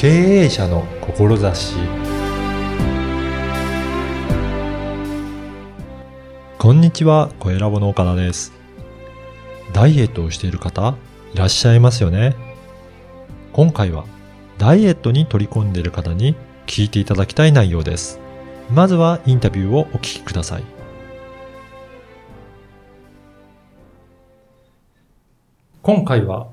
経営者の志こんにちは、小ラボの岡田です。ダイエットをしている方、いらっしゃいますよね。今回は、ダイエットに取り込んでいる方に聞いていただきたい内容です。まずはインタビューをお聞きください。今回は、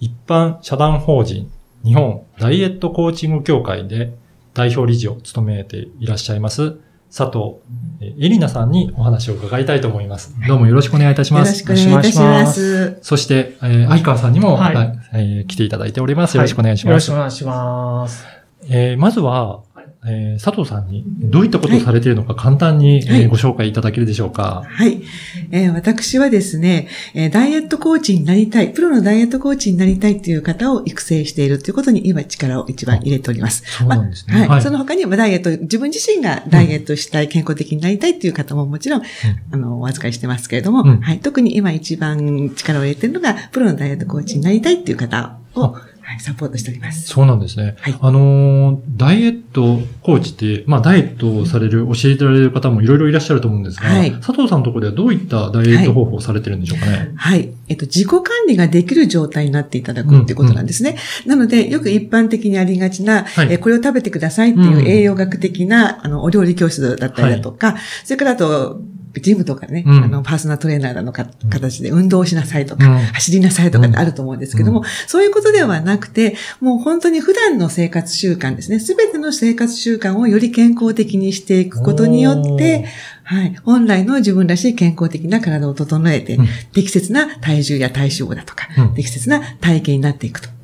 一般社団法人日本ダイエットコーチング協会で代表理事を務めていらっしゃいます佐藤えエリナさんにお話を伺いたいと思います。どうもよろしくお願いいたします。よろしくお願いいたします。そして、えー相川さんにも、はいはいえー来ていただいております。よろしくお願いしよろます。しくお願いします。えーまずは、えー佐藤さんにどういったことをされているのか簡単に、はいえーご紹介いただけるでしょうか。はい、えー私はですね、えーダイエットコーチになりたい、プロのダイエットコーチになりたいという方を育成しているということに今力を一番入れております。そうなんですね。まあはい。その他にもダイエット、自分自身がダイエットしたい、健康的になりたいという方ももちろん、あの、お預かりしてますけれども、うんはい。特に今一番力を入れているのが、プロのダイエットコーチになりたいという方を、はい、サポートしております。そうなんですね。はいあのーダイエットコーチって、まあ、ダイエットをされる、教えてられる方もいろいろいらっしゃると思うんですが、はい佐藤さんのところではどういったダイエット方法をされてるんでしょうかね。はい。えっと、自己管理ができる状態になっていただくっていうことなんですね。なので、よく一般的にありがちな、はいえーこれを食べてくださいっていう栄養学的な、あの、お料理教室だったりだとか、それからあと、ジムとかね、うん。あの、パーソナルトレーナーのか形で運動をしなさいとか、うん。走りなさいとかってあると思うんですけども、うん。そういうことではなくて、もう本当に普段の生活習慣ですね、すべての生活習慣をより健康的にしていくことによって、はい。本来の自分らしい健康的な体を整えて、うん。適切な体重や体脂肪だとか、うん。適切な体型になっていくと。は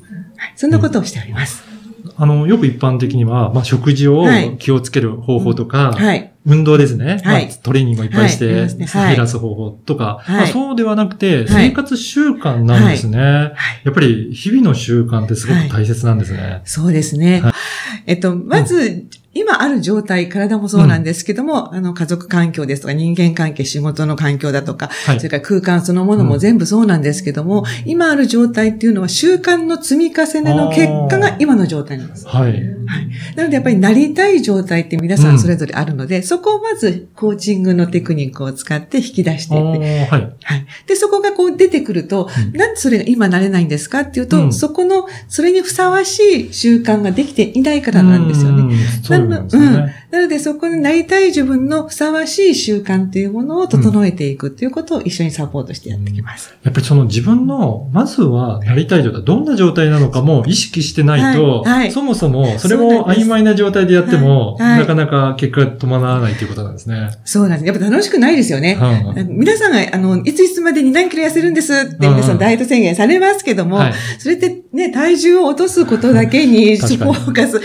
い。そんなことをしております。あの、よく一般的には、まあ、食事をはい。気をつける方法とか、はい。運動ですね。はいまあトレーニングをいっぱいして、減らす方法とか、はいまあ、そうではなくて、はい生活習慣なんですね。はい。やっぱり日々の習慣ってすごく大切なんですね。そうですね。はいえっと、まず、今ある状態、体もそうなんですけども、あの、家族環境ですとか、人間関係、仕事の環境だとか、はいそれから空間そのものも全部そうなんですけども、今ある状態っていうのは習慣の積み重ねの結果が今の状態なんです。はい。はい。なのでやっぱりなりたい状態って皆さんそれぞれあるので、そこをまずコーチングのテクニックを使って引き出していって、おーはい。はい。で、そこがこう出てくると、うんなんでそれが今なれないんですかっていうと、うんそこの、それにふさわしい習慣ができていないからなんですよね。うん。なんですよね。なので、そこになりたい自分のふさわしい習慣っていうものを整えていくっていうことを一緒にサポートしてやっていきます。やっぱりその自分の、まずはなりたい状態、どんな状態なのかも意識してないと、はいはいそもそもそれそうなんですを曖昧な状態でやっても、はいはいなかなか結果が伴わないということなんですね。そうなんです。やっぱ楽しくないですよね。はい皆さんが、あの、いついつまでに何キロ痩せるんですって皆さうんん。ダイエット宣言されますけども、はい。それってね、体重を落とすことだけにフォーカス、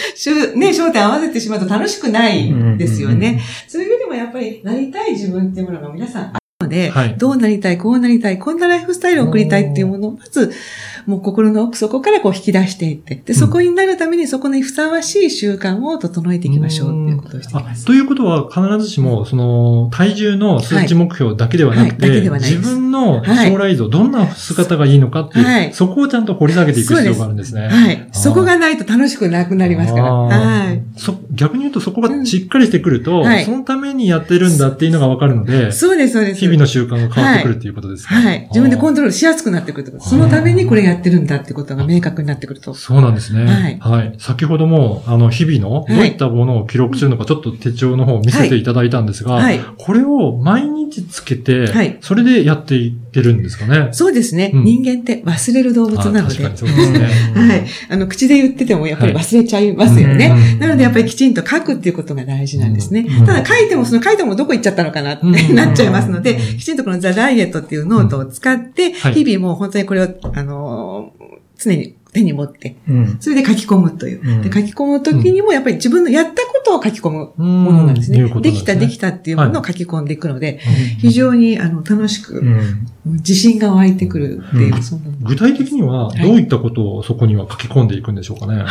ね、焦点合わせてしまうと楽しくないですようんうんね。そういう意味でもやっぱりなりたい自分っていうものが皆さんので、はいどうなりたい、こうなりたい、こんなライフスタイルを送りたいっていうものをまず、もう心の奥底からこう引き出していって、で、そこになるためにそこにふさわしい習慣を整えていきましょうっていうことをしています。あということは、必ずしも、その、体重の数値目標だけではなくて、はいはい自分の将来像、どんな姿がいいのかっていう、はいそこをちゃんと掘り下げていく必要があるんですね。はい。そこがないと楽しくなくなりますから。はい。そ逆に言うとそこがしっかりしてくると、そのためにやってるんだっていうのがわかるので、そうです、そうです。日々の習慣が変わってくるっていうことですか、はい。自分でコントトロールしやすくなってくると。そのためにこれやってるんだってことが明確になってくると。そうなんですね。ははいい。先ほども、あの、日々の、どういったものを記録するのか、ちょっと手帳の方を見せていただいたんですが、はい。これを毎日つけて、はいそれでやっていってるんですかね？そうですね。うん人間って忘れる動物なので。あ確かにそうですね。はい。あの、口で言っててもやっぱり忘れちゃいますよね。うんなのでやっぱりきちんと書くっていうことが大事なんですね。うんただ書いても、その書いてもどこ行っちゃったのかなって、うんなっちゃいますので、うんきちんとこのザ・ダイエットっていうノートを使って、はい。日々もう本当にこれを、あのー常に手に持って、うん。それで書き込むという。うんで書き込むときにもやっぱり自分のやったことを書き込むものなんですね。できた、できたっていうものを書き込んでいくので、うん非常にあの楽しく、うん。自信が湧いてくるっていう、具体的には、どういったことをそこには書き込んでいくんでしょうかね？はい。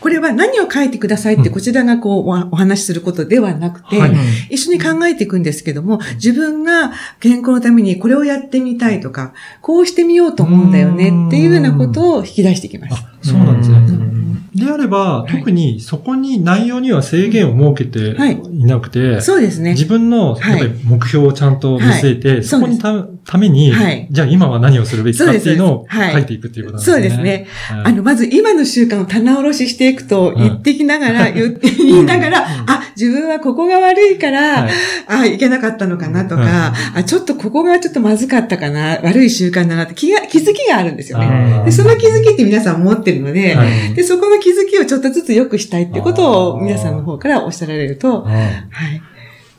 これは何を書いてくださいってうんこちらがこうおお話しすることではなくて、はい一緒に考えていくんですけども、自分が健康のためにこれをやってみたいとか、こうしてみようと思うんだよねっていうようなことを引き出していきます。あ、そうなんですね。うん。であれば、い。特にそこに内容には制限を設けてはい。いなくて、そうですね。自分のはい。やっぱり目標をちゃんと見据えて、はい。そこにたために、はいじゃあ今は何をするべきかっていうのを書いていくっていうことなんですね。そうですね。はい。あの、まず今の習慣を棚卸ししていくとん言ってきながら、言って 言いながら、あ、自分はここが悪いから、はいあ、いけなかったのかなとうんか、あ、ちょっとここがちょっとまずかったかな、悪い習慣だなって気が、気づきがあるんですよね。で、その気づきって皆さん持ってるので、はいで、そこの気づきをちょっとずつ良くしたいってことを皆さんの方からおっしゃられると、うんはい。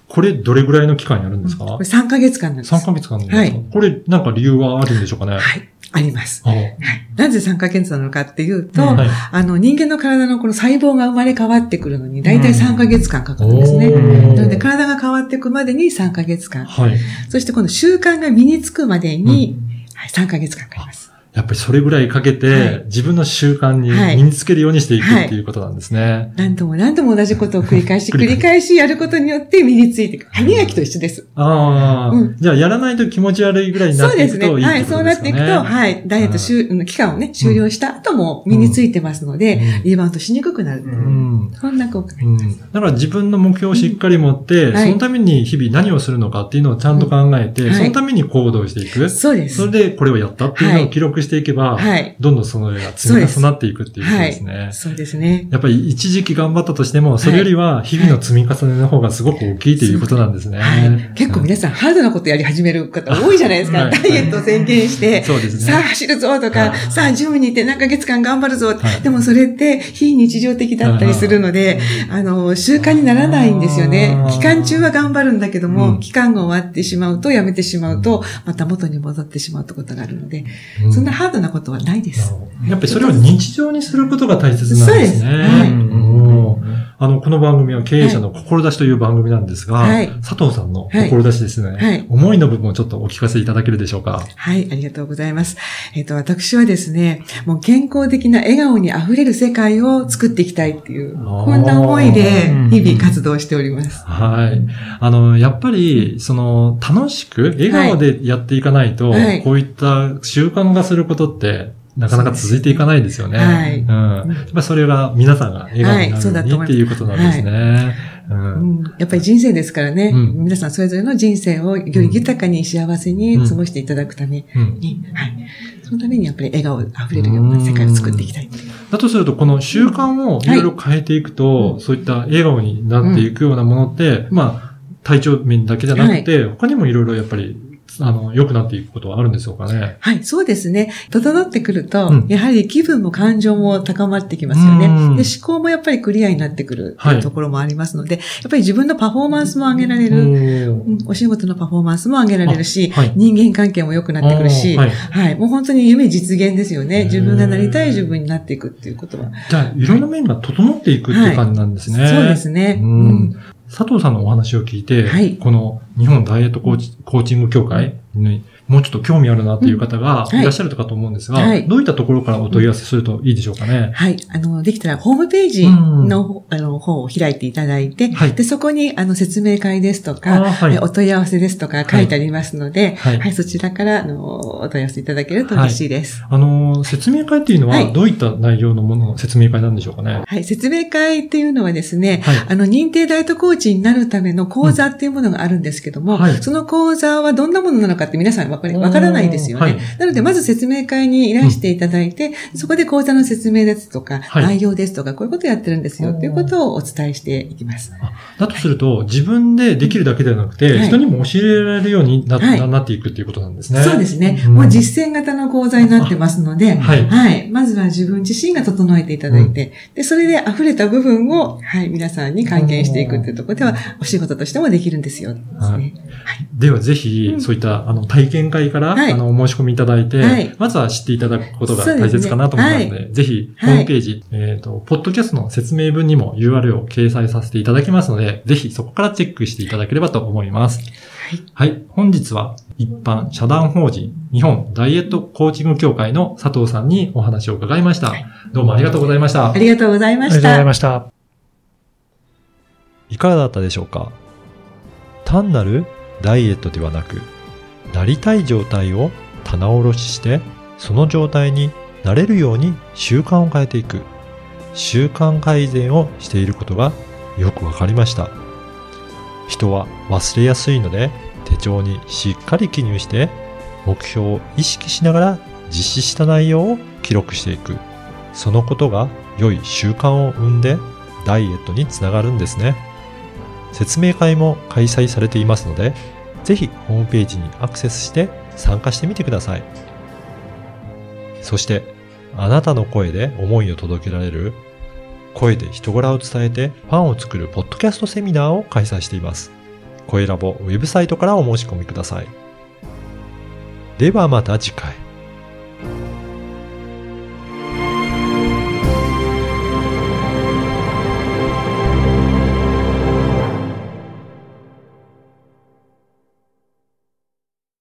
これどれぐらいの期間やるんですか、これ3ヶ月間なんです。?3 ヶ月間なんですか、はいこれなんか理由はあるんでしょうかね？はい。あります。あはい。なぜ3ヶ月なのかっていうと、はいあの、人間の体のこの細胞が生まれ変わってくるのに、だいたい3ヶ月間かかるんですね。おーなので、体が変わっていくまでに3ヶ月間。はい。そして、この習慣が身につくまでに、はい、3ヶ月間かかります。やっぱりそれぐらいかけて、はい自分の習慣にはい身につけるようにしていくっていうことなんですね。何度も何度も同じことを繰り返し、繰り返しやることによって身についていく。歯磨きと一緒です。ああ、うんじゃあやらないと気持ち悪いぐらいになっていそうですね。くといいってはい、そう。なっていくと、はい、ダイエット終うん期間をね、終了した後も身についてますので、うんリバウンドしにくくなる。うん。そんな効果がありうんます。だから自分の目標をしっかり持って、そのために日々何をするのかっていうのをちゃんと考えて、そのために行動していく。そうです。それでこれをやったっていうのを記録していけば、はい。どんどんその絵が積み重なっていくっていうことですね。そうですね。やっぱり一時期頑張ったとしても、それよりは日々の積み重ねの方がすごく大きいということなんですね。はい。結構皆さんハードなことやり始める方多いじゃないですか。はいダイエットを宣言して、そうですね。さあ走るぞとか、はいさあジムに行って何ヶ月間頑張るぞ。はいでもそれって非日常的だったりするので、あの、習慣にならないんですよね。期間中は頑張るんだけども、うん期間が終わってしまうと、やめてしまうと、また元に戻ってしまうってことがあるので、うんそんなハードなことはないです。やっぱりそれを日常にすることが大切なんですね。そうですはいうんあの、この番組は経営者の志という番組なんですが、はい佐藤さんの志ですね、はい思いの部分をちょっとお聞かせいただけるでしょうか？はい、ありがとうございます。えっ、と、私はですね、もう健康的な笑顔に溢れる世界を作っていきたいっていう、こんな思いで日々活動しております。はい。あの、やっぱり、その、楽しく、笑顔でやっていかないと、はいこういった習慣がすることって、なかなか続いていかないですよね。はい。うん。やっぱそれが皆さんが笑顔になるようにっていうことなんですね。ううん。ん、やっぱり人生ですからね、うん。皆さんそれぞれの人生をより豊かに幸せに過ごしていただくためうん。に、はい。そのためにやっぱり笑顔溢れるような世界を作っていきたい。だとすると、この習慣をいろいろ変えていくと、うんそういった笑顔になっていくようなものって、まあ、体調面だけじゃなくて、他にもいろいろやっぱり、あの、良くなっていくことはあるんでしょうかね。はい、そうですね。整ってくると、うんやはり気分も感情も高まってきますよね。うんで思考もやっぱりクリアになってくるってはいいうところもありますので、やっぱり自分のパフォーマンスも上げられる。お仕事のパフォーマンスも上げられるし、あはい人間関係も良くなってくるし、あはーはいい、もう本当に夢実現ですよね。自分がなりたい自分になっていくっていうことは。じゃあ、いろんな面が整っていくっていう感じなんですね。そうですね。ううんん佐藤さんのお話を聞いて、はい。この日本ダイエットコーチコーチング協会にもうちょっと興味あるなっていう方がい。いらっしゃるかと思うんですが、はい。どういったところからお問い合わせするといいでしょうかね？はい。あの、できたらホームページの,、あの方を開いていただいて、はい。で、そこにあの説明会ですとあか、はい。えお問い合わせですとか書いてありますので、ははい。い、そちらからあのお問い合わせいただけると嬉しいです。あの、説明会っていうのははい。どういった内容のものの説明会なんでしょうかね？はい、説明会っていうのはですね、はい。あの、認定ダイエットコーチになるための講座っていうものがあるんですけども、うんはい。その講座はどんなものなのかって皆さんわかりわからないですよね。はいなので、まず説明会にいらしていただいて、そこで講座の説明ですとか、はい内容ですとか、こういうことをやってるんですよっていうことをお伝えしていきます。あだとすると、自分でできるだけではなくて、はい人にも教えられるようにな,、はいなっていくっていうことなんですね。そうですね。うんもう実践型の講座になってますので、はいはい。まずは自分自身が整えていただいて、で、それで溢れた部分を、はい、皆さんに還元していくっていうところでは、お仕事としてもできるんですよ。ね。はいはい。ではぜひ、うんそういったあの体験会から、はいあのお申し込みいただいて、はいまずは知っていただくことが大切かなと思いますので、ぜひ、ホはいームページ、えっ、と、ポッドキャストの説明文にも URL を掲載させていただきますので、ぜひそこからチェックしていただければと思います。はい。はい。本日は一般社団法人日本ダイエットコーチング協会の佐藤さんにお話を伺いました。どうもありがとうございましたあ。りがとうございまありがとうございした。ました。いかがだったでしょうか単なるダイエットではなく、なりたい状態を棚卸しして、その状態になれるように習慣を変えていく。習慣改善をしていることがよくわかりました。人は忘れやすいので手帳にしっかり記入して目標を意識しながら実施した内容を記録していく。そのことが良い習慣を生んでダイエットにつながるんですね。説明会も開催されていますので、ぜひホームページにアクセスして参加してみてください。そして、あなたの声で思いを届けられる声で人柄を伝えてファンを作るポッドキャストセミナーを開催しています。声ラボウェブサイトからお申し込みください。ではまた次回。